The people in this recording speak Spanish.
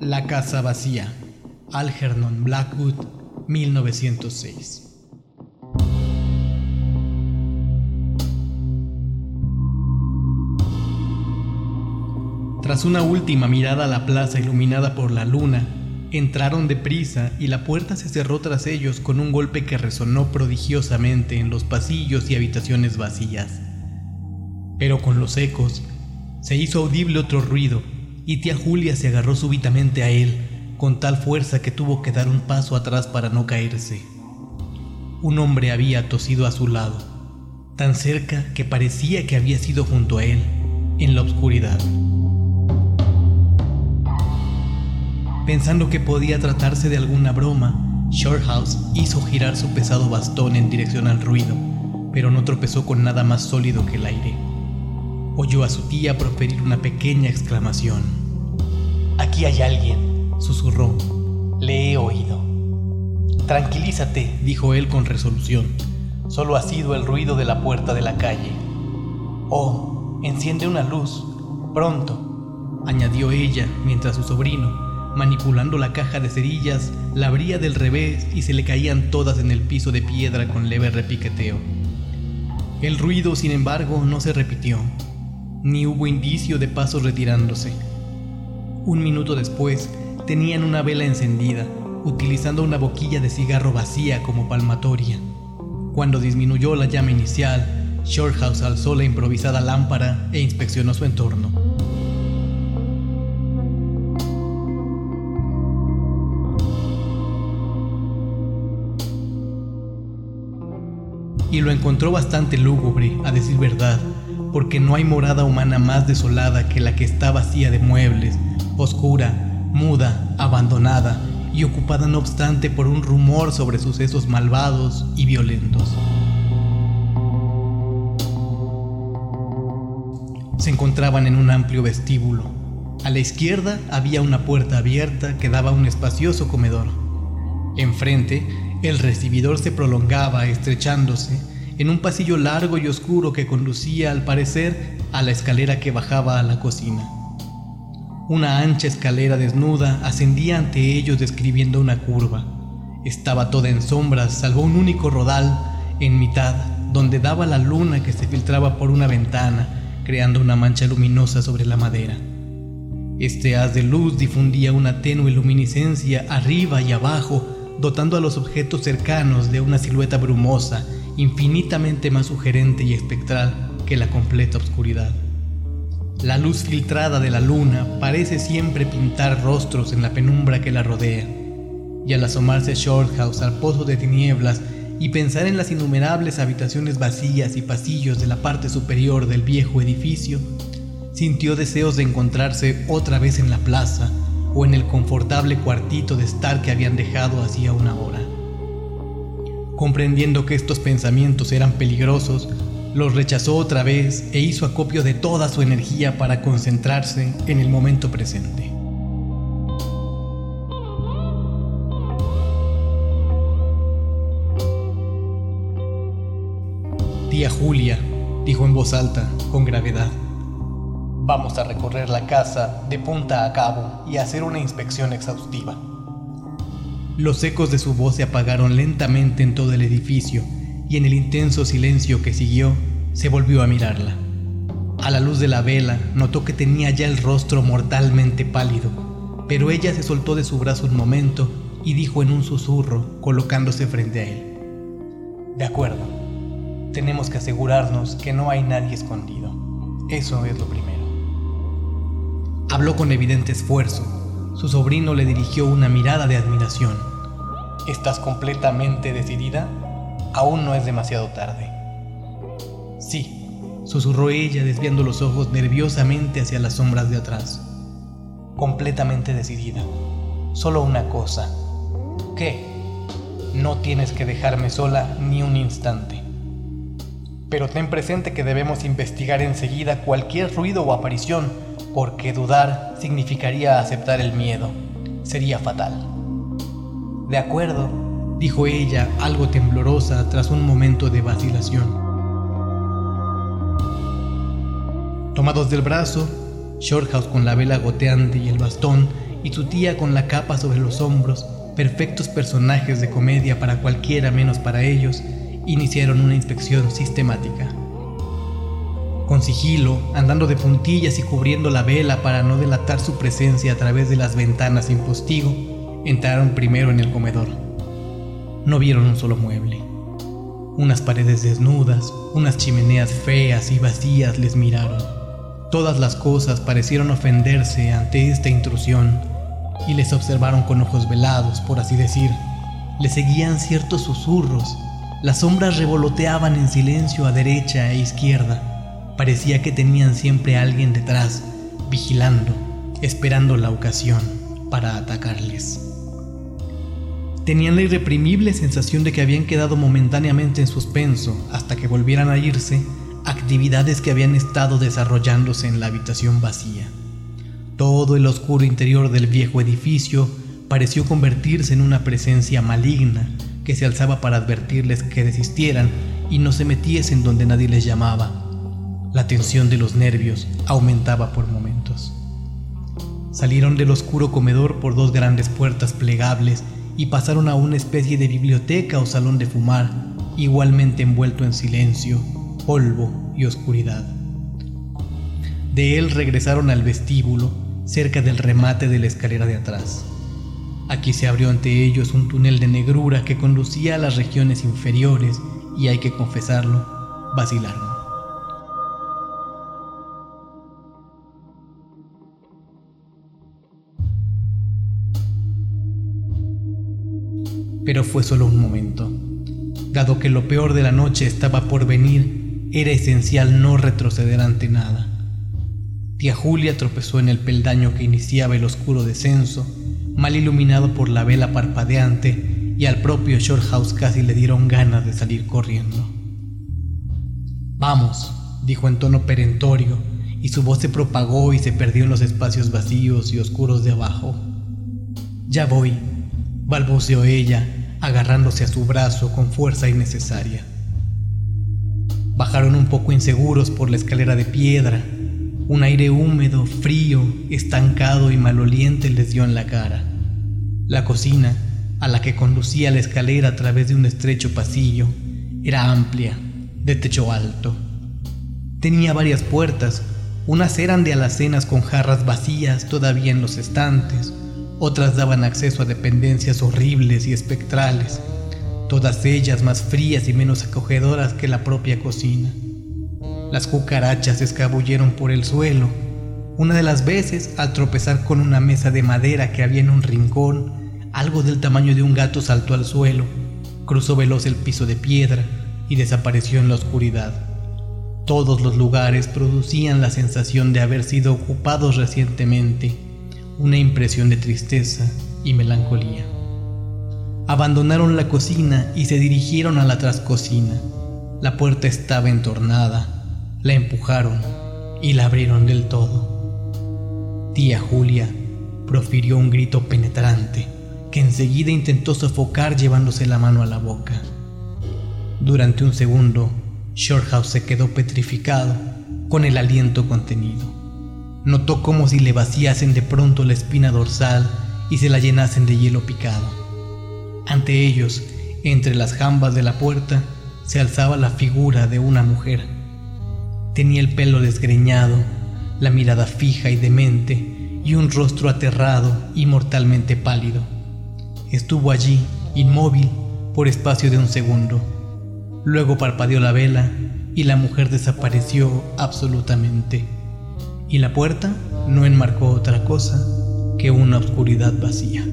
La casa vacía. Algernon Blackwood, 1906. Tras una última mirada a la plaza iluminada por la luna, entraron deprisa y la puerta se cerró tras ellos con un golpe que resonó prodigiosamente en los pasillos y habitaciones vacías. Pero con los ecos se hizo audible otro ruido y tía Julia se agarró súbitamente a él con tal fuerza que tuvo que dar un paso atrás para no caerse. Un hombre había tosido a su lado, tan cerca que parecía que había sido junto a él, en la oscuridad. Pensando que podía tratarse de alguna broma, Shorthouse hizo girar su pesado bastón en dirección al ruido, pero no tropezó con nada más sólido que el aire. Oyó a su tía proferir una pequeña exclamación. Aquí hay alguien, susurró. Le he oído. Tranquilízate, dijo él con resolución. Solo ha sido el ruido de la puerta de la calle. Oh, enciende una luz. Pronto, añadió ella mientras su sobrino, manipulando la caja de cerillas, la abría del revés y se le caían todas en el piso de piedra con leve repiqueteo. El ruido, sin embargo, no se repitió, ni hubo indicio de pasos retirándose. Un minuto después, tenían una vela encendida, utilizando una boquilla de cigarro vacía como palmatoria. Cuando disminuyó la llama inicial, Shorthouse alzó la improvisada lámpara e inspeccionó su entorno. y lo encontró bastante lúgubre, a decir verdad, porque no hay morada humana más desolada que la que está vacía de muebles, oscura, muda, abandonada y ocupada no obstante por un rumor sobre sucesos malvados y violentos. Se encontraban en un amplio vestíbulo. A la izquierda había una puerta abierta que daba a un espacioso comedor. Enfrente el recibidor se prolongaba estrechándose en un pasillo largo y oscuro que conducía, al parecer, a la escalera que bajaba a la cocina. Una ancha escalera desnuda ascendía ante ellos describiendo una curva. Estaba toda en sombras, salvo un único rodal en mitad, donde daba la luna que se filtraba por una ventana, creando una mancha luminosa sobre la madera. Este haz de luz difundía una tenue luminiscencia arriba y abajo, dotando a los objetos cercanos de una silueta brumosa, infinitamente más sugerente y espectral que la completa oscuridad. La luz filtrada de la luna parece siempre pintar rostros en la penumbra que la rodea, y al asomarse Shorthouse al pozo de tinieblas y pensar en las innumerables habitaciones vacías y pasillos de la parte superior del viejo edificio, sintió deseos de encontrarse otra vez en la plaza o en el confortable cuartito de estar que habían dejado hacía una hora. Comprendiendo que estos pensamientos eran peligrosos, los rechazó otra vez e hizo acopio de toda su energía para concentrarse en el momento presente. Tía Julia, dijo en voz alta, con gravedad. Vamos a recorrer la casa de punta a cabo y hacer una inspección exhaustiva. Los ecos de su voz se apagaron lentamente en todo el edificio y en el intenso silencio que siguió, se volvió a mirarla. A la luz de la vela notó que tenía ya el rostro mortalmente pálido, pero ella se soltó de su brazo un momento y dijo en un susurro, colocándose frente a él. De acuerdo, tenemos que asegurarnos que no hay nadie escondido. Eso es lo primero. Habló con evidente esfuerzo. Su sobrino le dirigió una mirada de admiración. ¿Estás completamente decidida? Aún no es demasiado tarde. Sí, susurró ella desviando los ojos nerviosamente hacia las sombras de atrás. Completamente decidida. Solo una cosa. ¿Qué? No tienes que dejarme sola ni un instante. Pero ten presente que debemos investigar enseguida cualquier ruido o aparición porque dudar significaría aceptar el miedo. Sería fatal. De acuerdo, dijo ella, algo temblorosa tras un momento de vacilación. Tomados del brazo, Shorthouse con la vela goteante y el bastón y su tía con la capa sobre los hombros, perfectos personajes de comedia para cualquiera menos para ellos, iniciaron una inspección sistemática. Con sigilo, andando de puntillas y cubriendo la vela para no delatar su presencia a través de las ventanas sin postigo, entraron primero en el comedor. No vieron un solo mueble. Unas paredes desnudas, unas chimeneas feas y vacías les miraron. Todas las cosas parecieron ofenderse ante esta intrusión y les observaron con ojos velados, por así decir. Le seguían ciertos susurros. Las sombras revoloteaban en silencio a derecha e izquierda. Parecía que tenían siempre a alguien detrás, vigilando, esperando la ocasión para atacarles. Tenían la irreprimible sensación de que habían quedado momentáneamente en suspenso hasta que volvieran a irse actividades que habían estado desarrollándose en la habitación vacía. Todo el oscuro interior del viejo edificio pareció convertirse en una presencia maligna que se alzaba para advertirles que desistieran y no se metiesen donde nadie les llamaba. La tensión de los nervios aumentaba por momentos. Salieron del oscuro comedor por dos grandes puertas plegables y pasaron a una especie de biblioteca o salón de fumar, igualmente envuelto en silencio, polvo y oscuridad. De él regresaron al vestíbulo, cerca del remate de la escalera de atrás. Aquí se abrió ante ellos un túnel de negrura que conducía a las regiones inferiores y hay que confesarlo, vacilaron. Pero fue solo un momento. Dado que lo peor de la noche estaba por venir, era esencial no retroceder ante nada. Tía Julia tropezó en el peldaño que iniciaba el oscuro descenso, mal iluminado por la vela parpadeante, y al propio Shorthouse casi le dieron ganas de salir corriendo. Vamos, dijo en tono perentorio, y su voz se propagó y se perdió en los espacios vacíos y oscuros de abajo. Ya voy, balbuceó ella, agarrándose a su brazo con fuerza innecesaria. Bajaron un poco inseguros por la escalera de piedra. Un aire húmedo, frío, estancado y maloliente les dio en la cara. La cocina, a la que conducía la escalera a través de un estrecho pasillo, era amplia, de techo alto. Tenía varias puertas, unas eran de alacenas con jarras vacías todavía en los estantes, otras daban acceso a dependencias horribles y espectrales, todas ellas más frías y menos acogedoras que la propia cocina. Las cucarachas se escabulleron por el suelo. Una de las veces, al tropezar con una mesa de madera que había en un rincón, algo del tamaño de un gato saltó al suelo, cruzó veloz el piso de piedra y desapareció en la oscuridad. Todos los lugares producían la sensación de haber sido ocupados recientemente una impresión de tristeza y melancolía. Abandonaron la cocina y se dirigieron a la trascocina. La puerta estaba entornada, la empujaron y la abrieron del todo. Tía Julia profirió un grito penetrante que enseguida intentó sofocar llevándose la mano a la boca. Durante un segundo, Shorthouse se quedó petrificado con el aliento contenido. Notó como si le vaciasen de pronto la espina dorsal y se la llenasen de hielo picado. Ante ellos, entre las jambas de la puerta, se alzaba la figura de una mujer. Tenía el pelo desgreñado, la mirada fija y demente, y un rostro aterrado y mortalmente pálido. Estuvo allí, inmóvil, por espacio de un segundo. Luego parpadeó la vela y la mujer desapareció absolutamente y la puerta no enmarcó otra cosa que una oscuridad vacía.